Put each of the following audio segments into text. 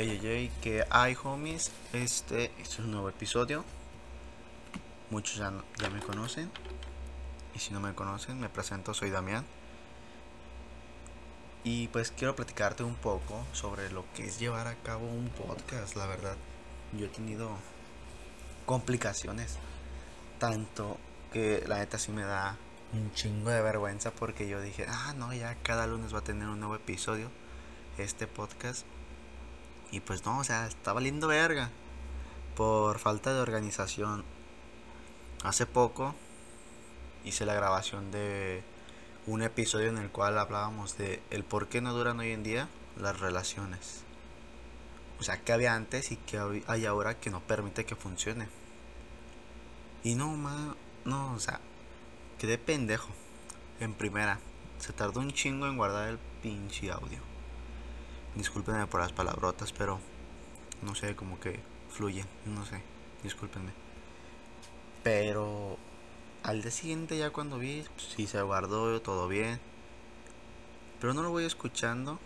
Hey, hey, que hay homies, este, este, es un nuevo episodio. Muchos ya, ya me conocen. Y si no me conocen, me presento, soy Damián. Y pues quiero platicarte un poco sobre lo que es llevar a cabo un podcast, la verdad. Yo he tenido complicaciones. Tanto que la neta sí me da un chingo de vergüenza porque yo dije, ah, no, ya cada lunes va a tener un nuevo episodio este podcast. Y pues no, o sea, está valiendo verga. Por falta de organización. Hace poco hice la grabación de un episodio en el cual hablábamos de el por qué no duran hoy en día las relaciones. O sea, que había antes y que hay ahora que no permite que funcione. Y no, ma, no, o sea, quedé pendejo. En primera, se tardó un chingo en guardar el pinche audio. Discúlpenme por las palabrotas, pero no sé, como que fluyen, no sé, discúlpenme. Pero al día siguiente ya cuando vi, pues, sí se guardó todo bien. Pero no lo voy escuchando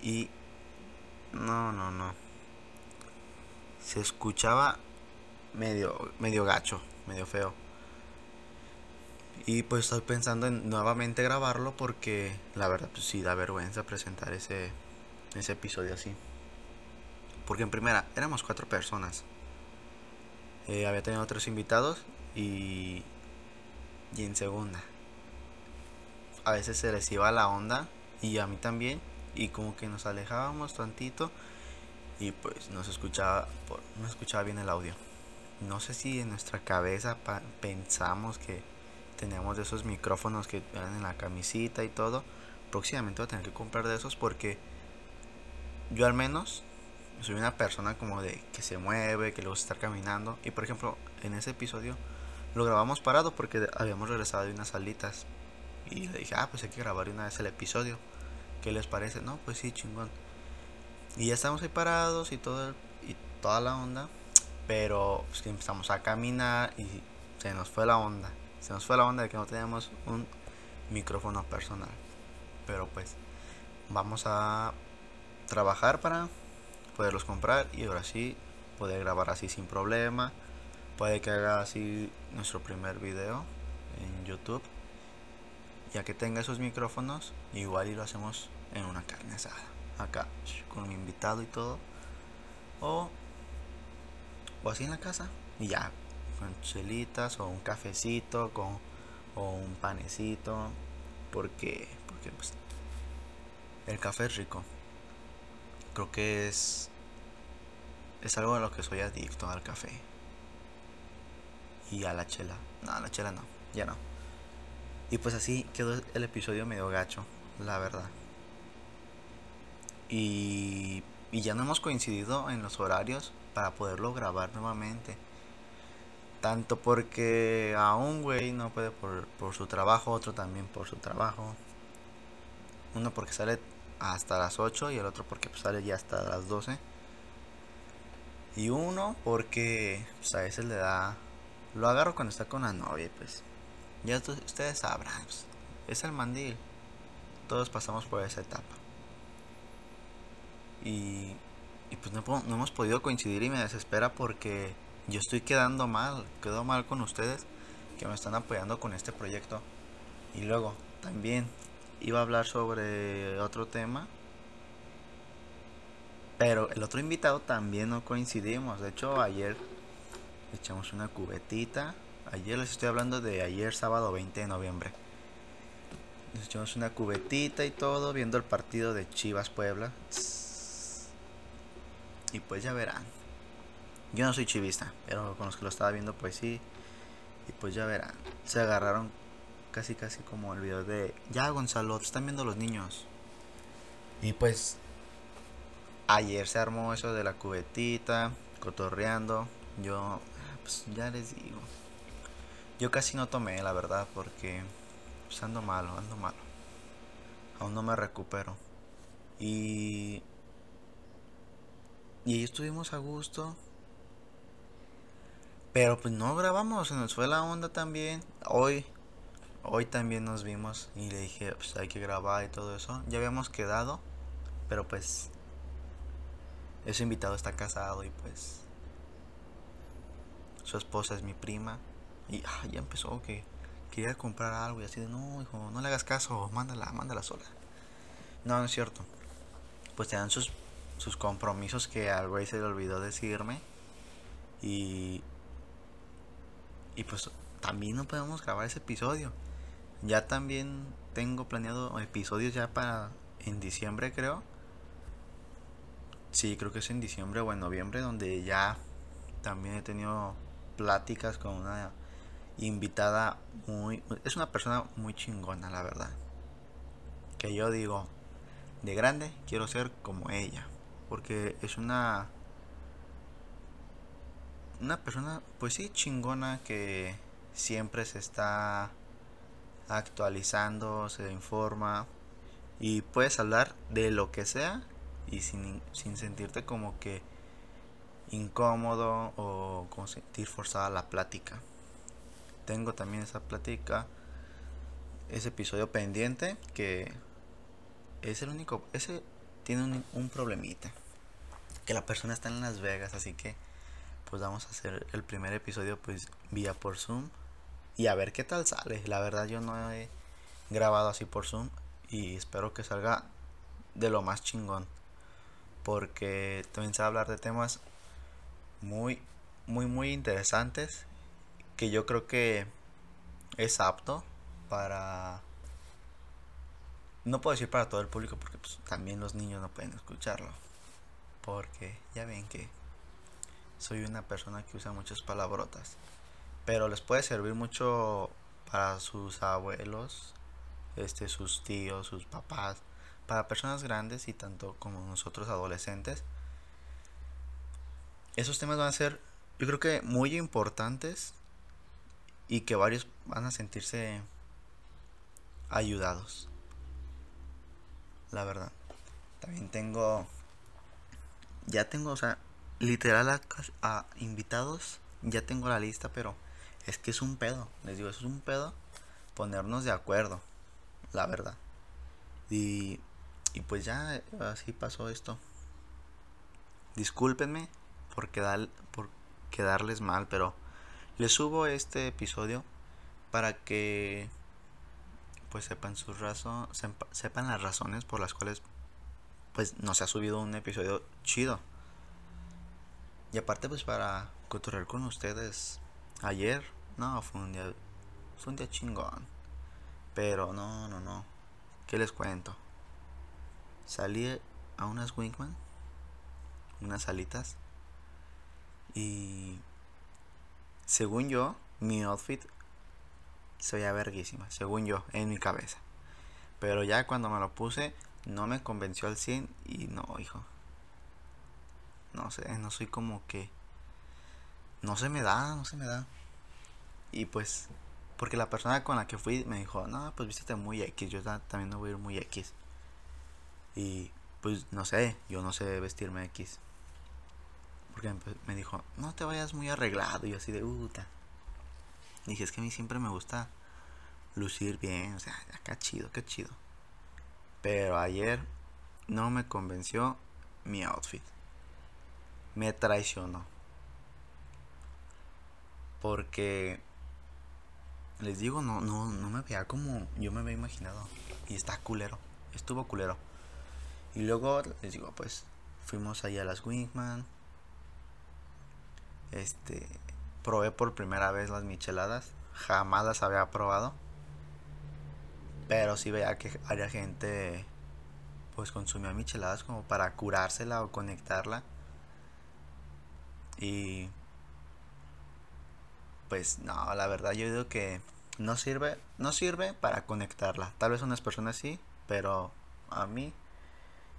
y no, no, no. Se escuchaba medio medio gacho, medio feo. Y pues estoy pensando en nuevamente grabarlo porque la verdad pues sí da vergüenza presentar ese ese episodio así. Porque en primera, éramos cuatro personas. Eh, había tenido tres invitados y, y en segunda. A veces se les iba la onda y a mí también. Y como que nos alejábamos tantito y pues no se escuchaba, no escuchaba bien el audio. No sé si en nuestra cabeza pensamos que teníamos de esos micrófonos que eran en la camisita y todo. Próximamente voy a tener que comprar de esos porque yo al menos soy una persona como de que se mueve, que le gusta estar caminando. Y por ejemplo, en ese episodio lo grabamos parado porque habíamos regresado de unas salitas. Y le dije, ah, pues hay que grabar una vez el episodio. ¿Qué les parece? No, pues sí, chingón. Y ya estamos ahí parados y todo y toda la onda. Pero pues empezamos a caminar y se nos fue la onda. Se nos fue la onda de que no teníamos un micrófono personal. Pero pues vamos a trabajar para poderlos comprar y ahora sí poder grabar así sin problema. Puede que haga así nuestro primer video en YouTube. Ya que tenga esos micrófonos, igual y lo hacemos en una carne asada. Acá, con mi invitado y todo. O, o así en la casa. Y ya, con chelitas o un cafecito con, o un panecito. Porque, porque pues, el café es rico creo que es es algo a lo que soy adicto al café y a la chela. No, a la chela no, ya no. Y pues así quedó el episodio medio gacho, la verdad. Y, y ya no hemos coincidido en los horarios para poderlo grabar nuevamente. Tanto porque a un güey no puede por, por su trabajo, otro también por su trabajo. Uno porque sale hasta las 8 y el otro porque pues, sale ya hasta las 12. Y uno porque pues, a veces le da... Lo agarro cuando está con la novia, pues. Ya ustedes sabrán, pues, es el mandil. Todos pasamos por esa etapa. Y, y pues no, no hemos podido coincidir y me desespera porque yo estoy quedando mal, quedo mal con ustedes que me están apoyando con este proyecto. Y luego, también iba a hablar sobre otro tema. Pero el otro invitado también no coincidimos. De hecho, ayer echamos una cubetita. Ayer les estoy hablando de ayer, sábado 20 de noviembre. Nos echamos una cubetita y todo, viendo el partido de Chivas Puebla. Y pues ya verán. Yo no soy chivista, pero con los que lo estaba viendo, pues sí. Y pues ya verán. Se agarraron casi casi como el video de ya Gonzalo, están viendo los niños. Y pues ayer se armó eso de la cubetita, cotorreando. Yo pues ya les digo. Yo casi no tomé, la verdad, porque pues ando malo, ando malo. Aún no me recupero. Y y ahí estuvimos a gusto. Pero pues no grabamos, se nos fue la onda también. Hoy hoy también nos vimos y le dije, pues hay que grabar y todo eso. Ya habíamos quedado, pero pues ese invitado está casado y pues su esposa es mi prima. Y ah, ya empezó que quería comprar algo y así de, no, hijo, no le hagas caso, mándala, mándala sola. No, no es cierto. Pues te dan sus, sus compromisos que al güey se le olvidó decirme. Y, y pues también no podemos grabar ese episodio. Ya también tengo planeado episodios ya para en diciembre creo. Sí, creo que es en diciembre o en noviembre donde ya también he tenido pláticas con una invitada muy... Es una persona muy chingona, la verdad. Que yo digo, de grande quiero ser como ella. Porque es una... Una persona, pues sí, chingona que siempre se está actualizando, se informa y puedes hablar de lo que sea y sin, sin sentirte como que incómodo o como sentir forzada la plática. Tengo también esa plática, ese episodio pendiente que es el único, ese tiene un, un problemita. Que la persona está en Las Vegas, así que pues vamos a hacer el primer episodio pues vía por Zoom y a ver qué tal sale. La verdad yo no he grabado así por Zoom y espero que salga de lo más chingón. Porque a hablar de temas muy, muy, muy interesantes que yo creo que es apto para... No puedo decir para todo el público porque pues, también los niños no pueden escucharlo. Porque ya ven que soy una persona que usa muchas palabrotas pero les puede servir mucho para sus abuelos, este, sus tíos, sus papás, para personas grandes y tanto como nosotros adolescentes. Esos temas van a ser, yo creo que muy importantes y que varios van a sentirse ayudados. La verdad. También tengo, ya tengo, o sea, literal a, a invitados, ya tengo la lista, pero es que es un pedo, les digo, es un pedo ponernos de acuerdo, la verdad. Y, y pues ya así pasó esto. Discúlpenme por, quedar, por quedarles mal, pero les subo este episodio para que pues sepan sus razón, sepan las razones por las cuales pues no se ha subido un episodio chido. Y aparte pues para cotorrear con ustedes ayer no, fue un día. Fue un día chingón. Pero no, no, no. ¿Qué les cuento? Salí a unas Winkman. Unas salitas. Y. Según yo, mi outfit se veía verguísima. Según yo, en mi cabeza. Pero ya cuando me lo puse, no me convenció al 100. Y no, hijo. No sé, no soy como que. No se me da, no se me da. Y pues, porque la persona con la que fui me dijo, no, pues vístete muy X, yo también no voy a ir muy X. Y pues no sé, yo no sé vestirme X. Porque me dijo, no te vayas muy arreglado. Y así de puta. Dije, es que a mí siempre me gusta lucir bien, o sea, acá chido, qué chido. Pero ayer no me convenció mi outfit. Me traicionó. Porque les digo, no, no, no me veía como yo me había imaginado. Y está culero. Estuvo culero. Y luego les digo, pues fuimos allá a las Wingman. Este, probé por primera vez las micheladas. Jamás las había probado. Pero sí veía que había gente pues consumía micheladas como para curársela o conectarla. Y pues no, la verdad yo digo que no sirve, no sirve para conectarla. Tal vez unas personas sí, pero a mí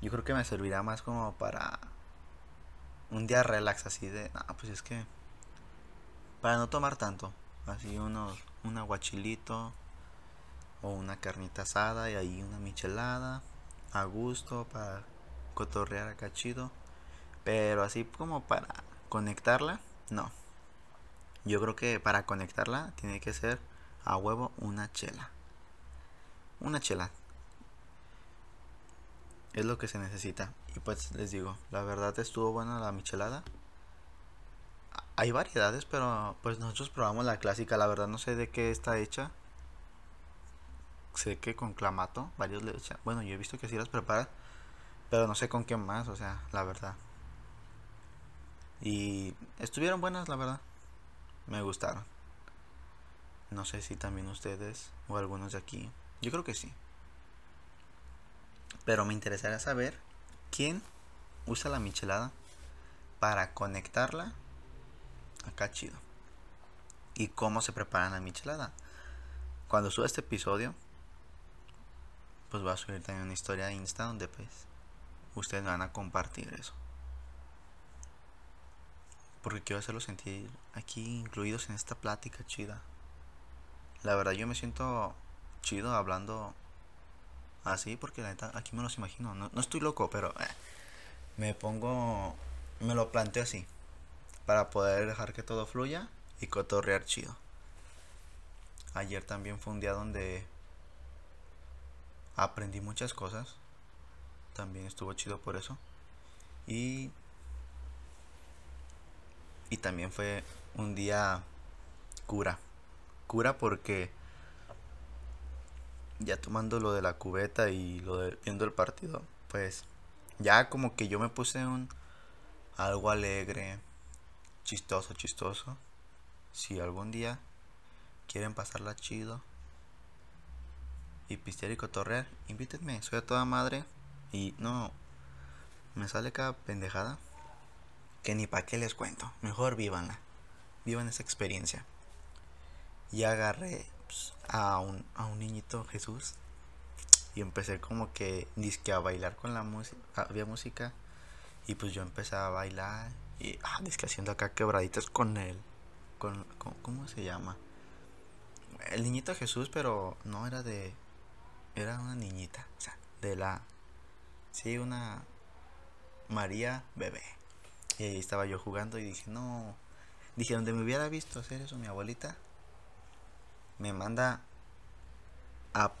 yo creo que me servirá más como para un día relax así de, no, pues es que para no tomar tanto, así unos un aguachilito o una carnita asada y ahí una michelada a gusto para cotorrear acá chido, pero así como para conectarla, no. Yo creo que para conectarla tiene que ser a huevo una chela. Una chela. Es lo que se necesita. Y pues les digo, la verdad estuvo buena la michelada. Hay variedades, pero pues nosotros probamos la clásica. La verdad no sé de qué está hecha. Sé que con clamato, varios le echan. Bueno, yo he visto que así las preparan. Pero no sé con qué más, o sea, la verdad. Y estuvieron buenas, la verdad. Me gustaron. No sé si también ustedes o algunos de aquí. Yo creo que sí. Pero me interesaría saber quién usa la michelada para conectarla acá chido. Y cómo se prepara la michelada. Cuando suba este episodio, pues voy a subir también una historia de Insta donde pues ustedes van a compartir eso. Porque quiero hacerlo sentir aquí incluidos en esta plática chida. La verdad yo me siento chido hablando así porque la neta aquí me los imagino. No, estoy loco, pero eh, me pongo, me lo planteo así. Para poder dejar que todo fluya y cotorrear chido. Ayer también fue un día donde aprendí muchas cosas. También estuvo chido por eso. Y y también fue un día cura. Cura porque ya tomando lo de la cubeta y lo de viendo el partido, pues ya como que yo me puse un algo alegre, chistoso, chistoso. Si algún día quieren pasarla chido y pistear y cotorrear, invítenme, soy a toda madre y no me sale cada pendejada que ni para qué les cuento. Mejor vívanla. Vivan esa experiencia. Y agarré pues, a, un, a un niñito Jesús. Y empecé como que disque a bailar con la música. Había música. Y pues yo empecé a bailar. Y ah, disque haciendo acá quebraditas con él. Con, ¿Cómo se llama? El niñito Jesús, pero no era de. Era una niñita. O sea, de la. Sí, una. María bebé. Y ahí estaba yo jugando y dije, no. Dije, donde me hubiera visto hacer eso mi abuelita, me manda a,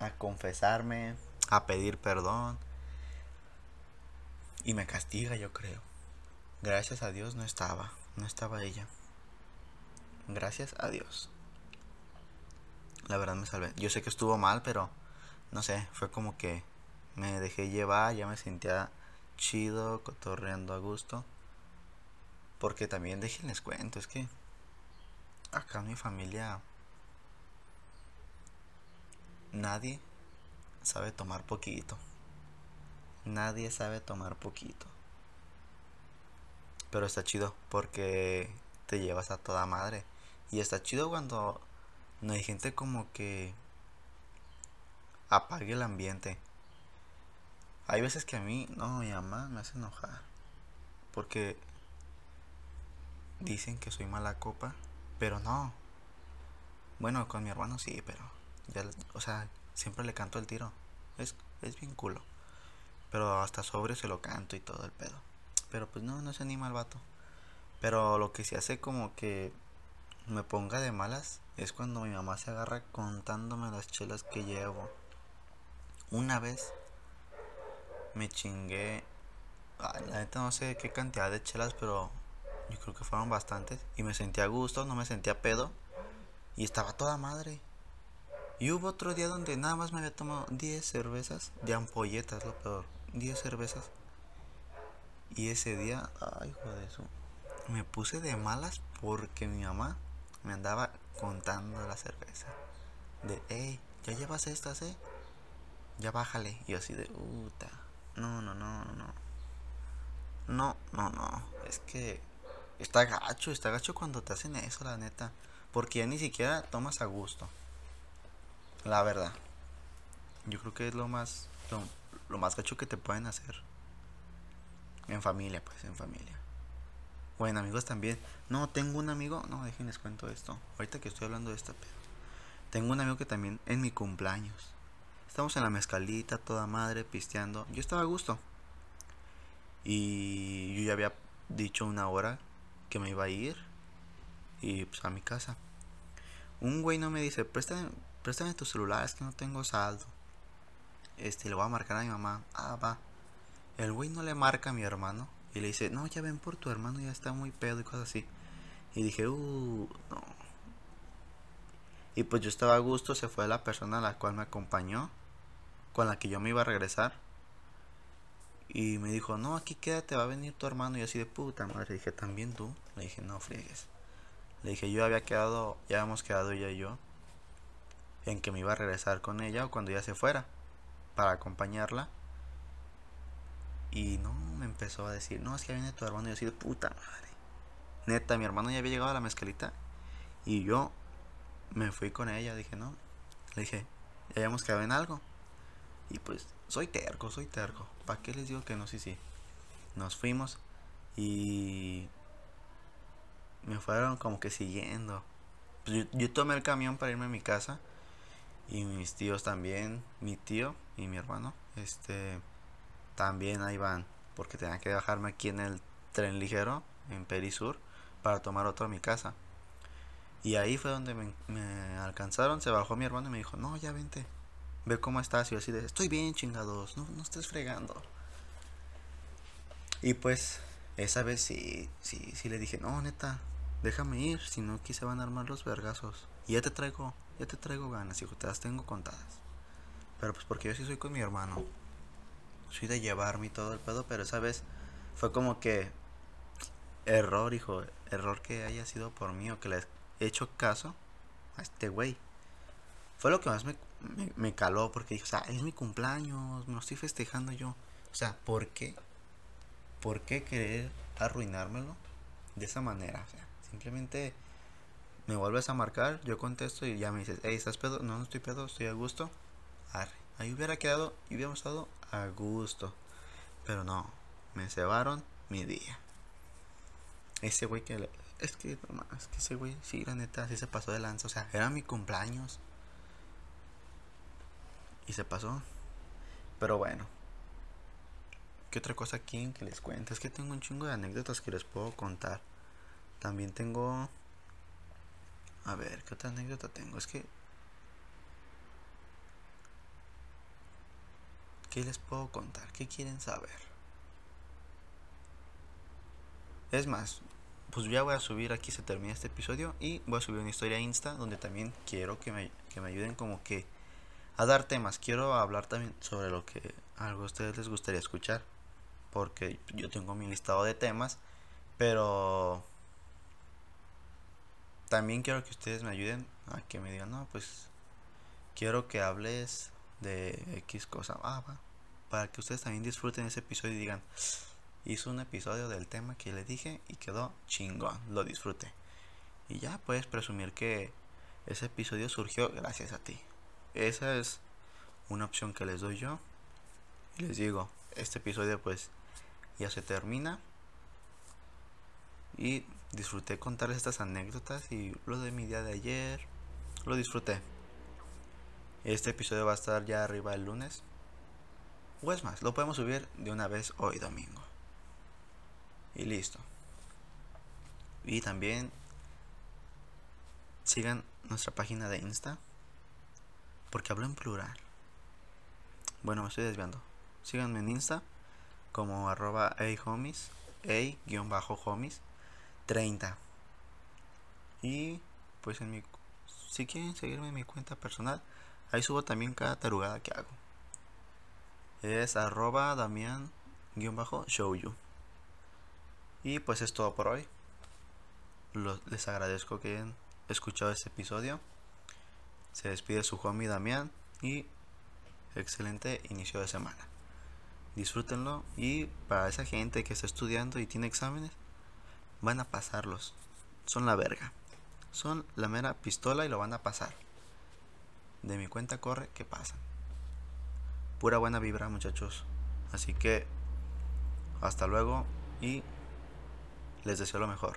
a confesarme, a pedir perdón. Y me castiga, yo creo. Gracias a Dios no estaba, no estaba ella. Gracias a Dios. La verdad me salvé. Yo sé que estuvo mal, pero no sé, fue como que me dejé llevar, ya me sentía chido, cotorreando a gusto. Porque también déjenles cuento, es que acá en mi familia nadie sabe tomar poquito. Nadie sabe tomar poquito. Pero está chido porque te llevas a toda madre. Y está chido cuando no hay gente como que apague el ambiente. Hay veces que a mí, no, mi mamá me hace enojar. Porque dicen que soy mala copa, pero no. Bueno, con mi hermano sí, pero ya, o sea, siempre le canto el tiro. Es, es bien culo. Pero hasta sobre se lo canto y todo el pedo. Pero pues no, no se anima el vato. Pero lo que se hace como que me ponga de malas es cuando mi mamá se agarra contándome las chelas que llevo. Una vez me chingué. la neta no sé qué cantidad de chelas, pero yo creo que fueron bastantes. Y me sentía a gusto, no me sentía pedo. Y estaba toda madre. Y hubo otro día donde nada más me había tomado 10 cervezas de ampolletas, lo peor. 10 cervezas. Y ese día, ay, joder, eso. Me puse de malas porque mi mamá me andaba contando la cerveza. De, hey, ya llevas estas, eh. Ya bájale. Y así de, puta. No, no, no, no. No, no, no. Es que Está gacho, está gacho cuando te hacen eso, la neta. Porque ya ni siquiera tomas a gusto. La verdad. Yo creo que es lo más. Lo, más gacho que te pueden hacer. En familia, pues, en familia. Bueno, amigos también. No, tengo un amigo. No, déjenles cuento esto. Ahorita que estoy hablando de esta pedo. Tengo un amigo que también en mi cumpleaños. Estamos en la mezcalita, toda madre, pisteando. Yo estaba a gusto. Y yo ya había dicho una hora que me iba a ir y pues a mi casa. Un güey no me dice, préstame, préstame tu celular, es que no tengo saldo. Este, le voy a marcar a mi mamá. Ah, va. El güey no le marca a mi hermano y le dice, no, ya ven por tu hermano, ya está muy pedo y cosas así. Y dije, uh, no. Y pues yo estaba a gusto, se fue la persona a la cual me acompañó, con la que yo me iba a regresar. Y me dijo, no, aquí quédate, va a venir tu hermano. Y así de puta madre. Le dije, ¿también tú? Le dije, no friegues. Le dije, yo había quedado, ya habíamos quedado ella y yo, en que me iba a regresar con ella o cuando ella se fuera, para acompañarla. Y no, me empezó a decir, no, es que viene tu hermano. Y así de puta madre. Neta, mi hermano ya había llegado a la mezcalita. Y yo me fui con ella. Dije, no. Le dije, ya habíamos quedado en algo. Y pues, soy terco, soy terco. ¿Para qué les digo que no? Sí, sí. Nos fuimos. Y me fueron como que siguiendo. Pues yo, yo, tomé el camión para irme a mi casa. Y mis tíos también. Mi tío y mi hermano. Este también ahí van, porque tenía que dejarme aquí en el tren ligero, en Perisur, para tomar otro a mi casa. Y ahí fue donde me, alcanzaron, se bajó mi hermano y me dijo, no, ya vente, ve cómo estás. Y así de, estoy bien chingados, no, no estés fregando. Y pues, esa vez sí, sí, sí le dije, no, neta, déjame ir, si no aquí se van a armar los vergazos. Y ya te traigo, ya te traigo ganas, hijo, te las tengo contadas. Pero pues porque yo sí soy con mi hermano soy de llevarme y todo el pedo, pero esa vez fue como que error, hijo, error que haya sido por mí o que le he hecho caso a este güey. Fue lo que más me, me, caló porque dije, o sea, es mi cumpleaños, me lo estoy festejando yo. O sea, ¿por qué? ¿Por qué querer arruinármelo de esa manera? O sea, simplemente me vuelves a marcar, yo contesto y ya me dices, hey, ¿estás pedo? No, no estoy pedo, estoy a gusto. Arre. Ahí hubiera quedado y hubiéramos estado a gusto. Pero no, me cebaron mi día. Ese güey que... es que, no, es que ese güey, sí, la neta, sí se pasó de lanza. O sea, era mi cumpleaños. Y se pasó. Pero bueno. ¿Qué otra cosa aquí que les cuente? Es que tengo un chingo de anécdotas que les puedo contar. También tengo... A ver, ¿qué otra anécdota tengo? Es que ¿Qué les puedo contar? ¿Qué quieren saber? Es más, pues ya voy a subir aquí se termina este episodio y voy a subir una historia Insta donde también quiero que me, que me ayuden como que a dar temas. Quiero hablar también sobre lo que algo a ustedes les gustaría escuchar. Porque yo tengo mi listado de temas. Pero también quiero que ustedes me ayuden a que me digan, no, pues quiero que hables de X cosa. Ah, Para que ustedes también disfruten ese episodio y digan, hizo un episodio del tema que le dije y quedó chingón, lo disfruté. Y ya puedes presumir que ese episodio surgió gracias a ti. Esa es una opción que les doy yo. Y les digo, este episodio pues ya se termina. Y disfruté contarles estas anécdotas y lo de mi día de ayer. Lo disfruté. Este episodio va a estar ya arriba el lunes. O es más, lo podemos subir de una vez hoy domingo. Y listo. Y también sigan nuestra página de Insta. Porque hablo en plural. Bueno, me estoy desviando. Síganme en Insta como arroba a-homies, a-homies 30. Y pues en mi... Si quieren seguirme en mi cuenta personal, Ahí subo también cada tarugada que hago. Es arroba damián show you. Y pues es todo por hoy. les agradezco que hayan escuchado este episodio. Se despide su homie Damián y excelente inicio de semana. Disfrútenlo y para esa gente que está estudiando y tiene exámenes, van a pasarlos. Son la verga. Son la mera pistola y lo van a pasar de mi cuenta corre que pasa. Pura buena vibra muchachos. Así que hasta luego y les deseo lo mejor.